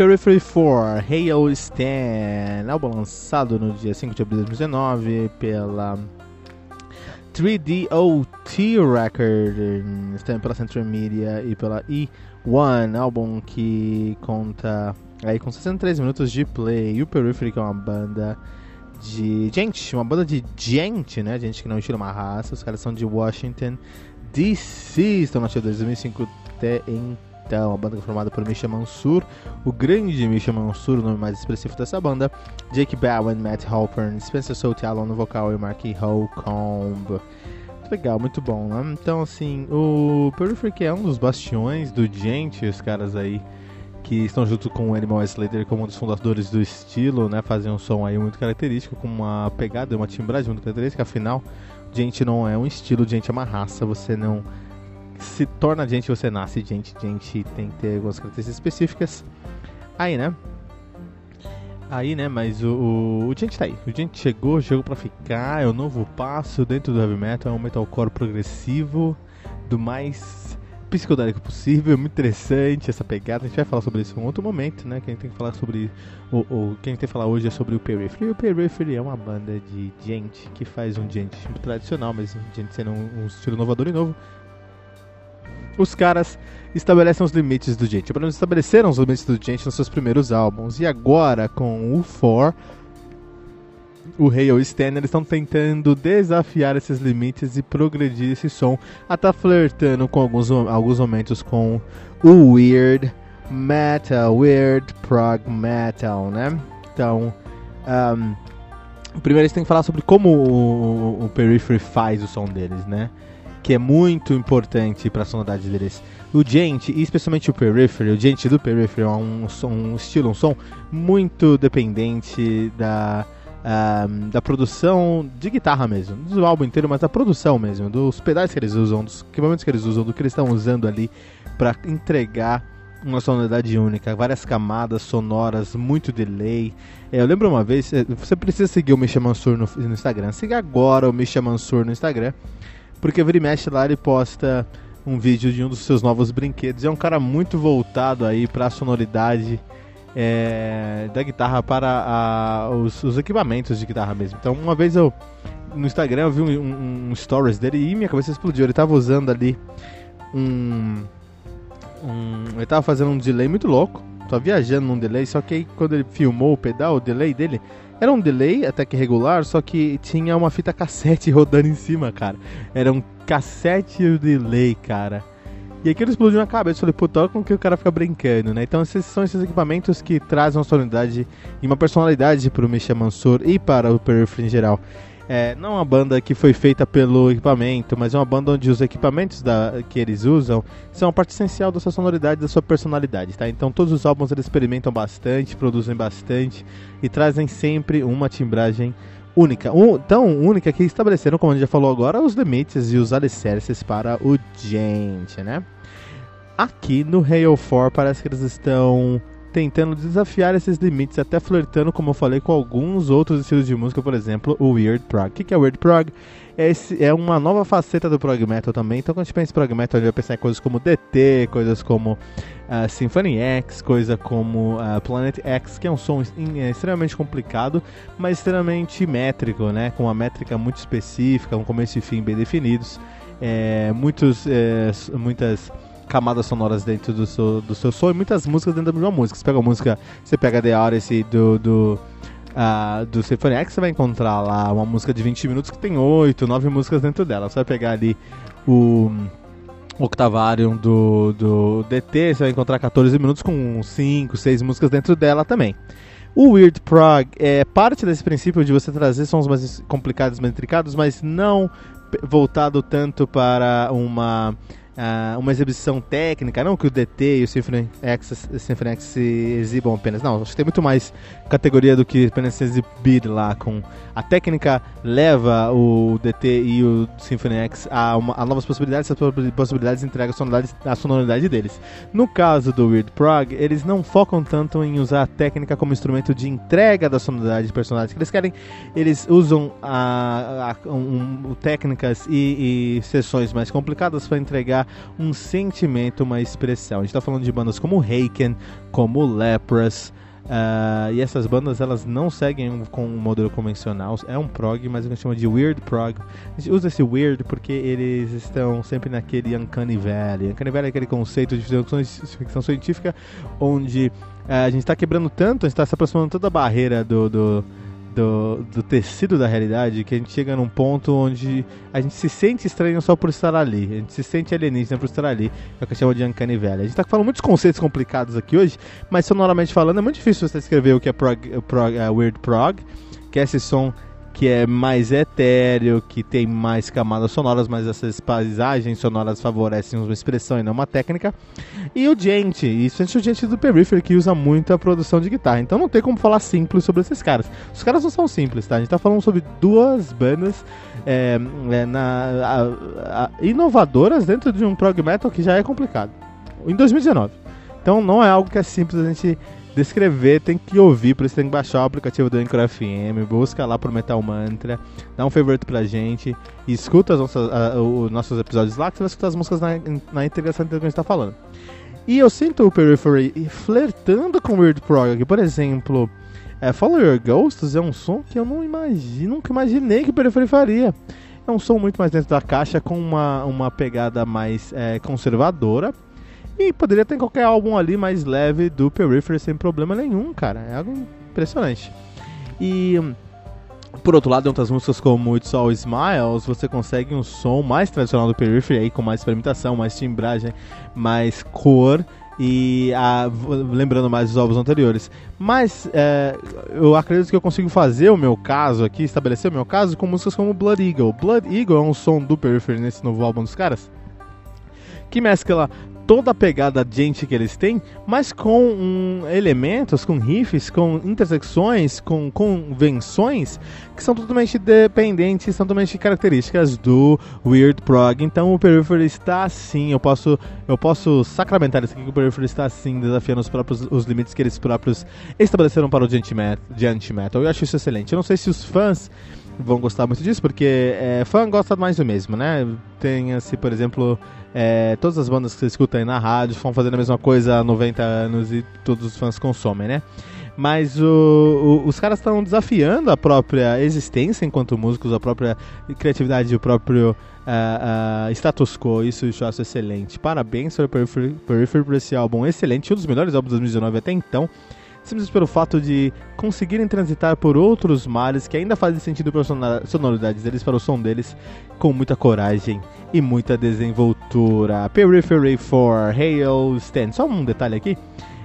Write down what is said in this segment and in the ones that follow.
Periphery 4 Hail Stand, álbum lançado no dia 5 de abril de 2019 pela 3DOT Record, também pela Central Media e pela E1, álbum que conta aí com 63 minutos de play. E o Periphery que é uma banda de gente, uma banda de gente, né? Gente que não estila uma raça. Os caras são de Washington DC, estão na de 2005 até então então, a banda formada por Misha Mansur, o grande Misha Mansur, o nome mais expressivo dessa banda, Jake Bowen, Matt Halpern, Spencer Sotialon no vocal e Mark Holcomb. Muito legal, muito bom, né? Então, assim, o Periphery é um dos bastiões do Gente, os caras aí que estão junto com o Animal Slater como um dos fundadores do estilo, né? Fazem um som aí muito característico, com uma pegada, uma timbragem muito característica, afinal, gente não é um estilo, gente é uma raça, você não se torna gente, você nasce gente. Gente tem que ter algumas características específicas. Aí, né? Aí, né? Mas o, o, o gente tá aí. O gente chegou, chegou pra ficar. É o novo passo dentro do heavy metal. É um metalcore progressivo, do mais psicodélico possível. Muito interessante essa pegada. A gente vai falar sobre isso em um outro momento, né? Quem tem que falar sobre. O, o, quem tem que falar hoje é sobre o Periphery. O Periphery é uma banda de gente que faz um gente tradicional, mas gente sendo um, um estilo inovador e novo os caras estabelecem os limites do gente. Pelo menos estabeleceram os limites do gente nos seus primeiros álbuns. E agora, com o For, o Rei ou Stan, eles estão tentando desafiar esses limites e progredir esse som. Até flertando com alguns, alguns momentos com o Weird Metal, Weird Prog Metal, né? Então, um, primeiro eles têm que falar sobre como o, o Periphery faz o som deles, né? Que é muito importante para a sonoridade deles. O Gente, e especialmente o Periphery, o Gente do Periphery é um, som, um estilo, um som muito dependente da, da produção de guitarra mesmo, do álbum inteiro, mas da produção mesmo, dos pedais que eles usam, dos equipamentos que eles usam, do que eles estão usando ali para entregar uma sonoridade única, várias camadas sonoras, muito delay. É, eu lembro uma vez, é, você precisa seguir o Misha Mansur no, no Instagram. Siga agora o Misha Mansur no Instagram, porque vira e mexe lá ele posta um vídeo de um dos seus novos brinquedos. É um cara muito voltado aí para a sonoridade é, da guitarra para a, os, os, equipamentos de guitarra mesmo. Então, uma vez eu no Instagram eu vi um, um, um stories dele e minha cabeça explodiu. Ele estava usando ali um, um, ele estava fazendo um delay muito louco. Tava viajando num delay, só que aí quando ele filmou o pedal, o delay dele era um delay até que regular, só que tinha uma fita cassete rodando em cima, cara. Era um cassete e delay, cara. E aquilo explodiu na cabeça. Eu falei, puta, com que o cara fica brincando, né? Então, esses são esses equipamentos que trazem uma sonoridade e uma personalidade para o Misha Mansur e para o Periphery em geral. É, não é uma banda que foi feita pelo equipamento, mas é uma banda onde os equipamentos da, que eles usam são uma parte essencial da sua sonoridade, da sua personalidade, tá? Então todos os álbuns eles experimentam bastante, produzem bastante e trazem sempre uma timbragem única. Um, tão única que estabeleceram, como a gente já falou agora, os limites e os alicerces para o gente, né? Aqui no Hail 4 parece que eles estão tentando desafiar esses limites, até flertando, como eu falei, com alguns outros estilos de música, por exemplo, o Weird Prog. O que é Weird Prog? Esse é uma nova faceta do prog metal também. Então, quando a gente pensa em prog metal, a gente vai pensar em coisas como DT, coisas como uh, Symphony X, coisa como uh, Planet X, que é um som é, extremamente complicado, mas extremamente métrico, né? Com uma métrica muito específica, um começo e fim bem definidos. É, muitos, é, muitas camadas sonoras dentro do seu, do seu som e muitas músicas dentro de uma música. Você pega a música, você pega The Odyssey do, do, uh, do Symphony X, você vai encontrar lá uma música de 20 minutos que tem 8, 9 músicas dentro dela. Você vai pegar ali o Octavarium do, do DT, você vai encontrar 14 minutos com 5, 6 músicas dentro dela também. O Weird Prog é parte desse princípio de você trazer sons mais complicados, mais intricados, mas não voltado tanto para uma uh, uma exibição técnica, não que o DT e o Symphony X, Symphony X se exibam apenas, não, acho que tem muito mais categoria do que apenas se exibir lá com a técnica leva o DT e o Symphony X a, uma, a novas possibilidades, essas possibilidades entregam a sonoridade, a sonoridade deles. No caso do Weird Prog, eles não focam tanto em usar a técnica como instrumento de entrega da sonoridade de personagens que eles querem, eles usam a, a um, técnicas e, e sessões mais complicadas para entregar um sentimento, uma expressão. A gente está falando de bandas como Haken, como Lepras, Uh, e essas bandas elas não seguem com um modelo convencional, é um prog, mas a gente chama de weird prog. A gente usa esse weird porque eles estão sempre naquele Uncanny Valley. Uncanny Valley é aquele conceito de ficção científica onde uh, a gente está quebrando tanto, a gente está se aproximando toda a barreira do, do do, do, tecido da realidade que a gente chega num ponto onde a gente se sente estranho só por estar ali. A gente se sente alienígena por estar ali. É o que eu chamo de Uncanny Valley. A gente tá falando muitos conceitos complicados aqui hoje, mas sonoramente falando é muito difícil você escrever o que é prog, prog, uh, Weird Prog, que é esse som que é mais etéreo, que tem mais camadas sonoras, mas essas paisagens sonoras favorecem uma expressão e não uma técnica. E o Gente, isso é o Gente do Periphery, que usa muito a produção de guitarra. Então não tem como falar simples sobre esses caras. Os caras não são simples, tá? A gente tá falando sobre duas bandas é, é, na, a, a, inovadoras dentro de um prog metal que já é complicado. Em 2019. Então não é algo que é simples a gente descrever, tem que ouvir, por isso tem que baixar o aplicativo do Anchor FM, busca lá pro Metal Mantra, dá um favorito pra gente, escuta as nossas, os nossos episódios lá, que você vai escutar as músicas na, na integração do que a gente tá falando. E eu sinto o Periphery flertando com Weird Prog por exemplo, é, Follow Your Ghosts é um som que eu não imagino, nunca imaginei que o Periphery faria. É um som muito mais dentro da caixa, com uma, uma pegada mais é, conservadora, e poderia ter qualquer álbum ali mais leve do Periphery sem problema nenhum, cara. É algo impressionante. E por outro lado, em outras músicas como It's All Smiles, você consegue um som mais tradicional do Periphery aí, com mais experimentação, mais timbragem, mais cor e a, lembrando mais dos álbuns anteriores. Mas é, eu acredito que eu consigo fazer o meu caso aqui, estabelecer o meu caso com músicas como Blood Eagle. Blood Eagle é um som do Periphery nesse novo álbum dos caras que mescla toda a pegada gente que eles têm, mas com um, elementos, com riffs, com intersecções, com convenções que são totalmente dependentes, são totalmente características do Weird Prog. Então o Periphery está assim, eu posso, eu posso sacramentar isso aqui que o Periphery está assim, desafiando os próprios os limites que eles próprios estabeleceram para o Giant Metal. Eu acho isso excelente. Eu não sei se os fãs vão gostar muito disso, porque é, fã gosta mais do mesmo, né? Tem, assim, por exemplo, é, todas as bandas que você escuta aí na rádio vão fazendo a mesma coisa há 90 anos e todos os fãs consomem, né? Mas o, o, os caras estão desafiando a própria existência enquanto músicos, a própria criatividade, o próprio uh, uh, status quo. Isso eu acho excelente. Parabéns para Periphery por esse álbum excelente, um dos melhores álbuns de 2019 até então simplesmente pelo fato de conseguirem transitar por outros mares que ainda fazem sentido para a sonoridade deles, para o som deles, com muita coragem e muita desenvoltura. Periphery for Hail Stand. Só um detalhe aqui.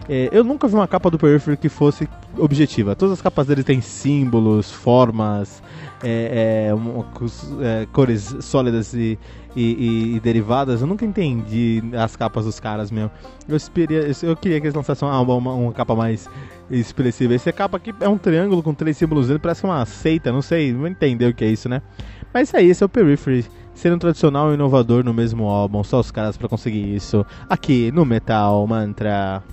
É, eu nunca vi uma capa do Periphery que fosse objetiva. Todas as capas dele têm símbolos, formas, é, é, é, cores sólidas e, e, e, derivadas. Eu nunca entendi as capas dos caras mesmo. Eu, esperia, eu queria que eles lançassem uma, uma, uma, capa mais expressiva. Essa capa aqui é um triângulo com três símbolos dele, parece uma seita, não sei, não entender o que é isso, né? Mas isso aí, esse é o Periphery. Sendo tradicional e inovador no mesmo álbum, só os caras para conseguir isso. Aqui no Metal Mantra.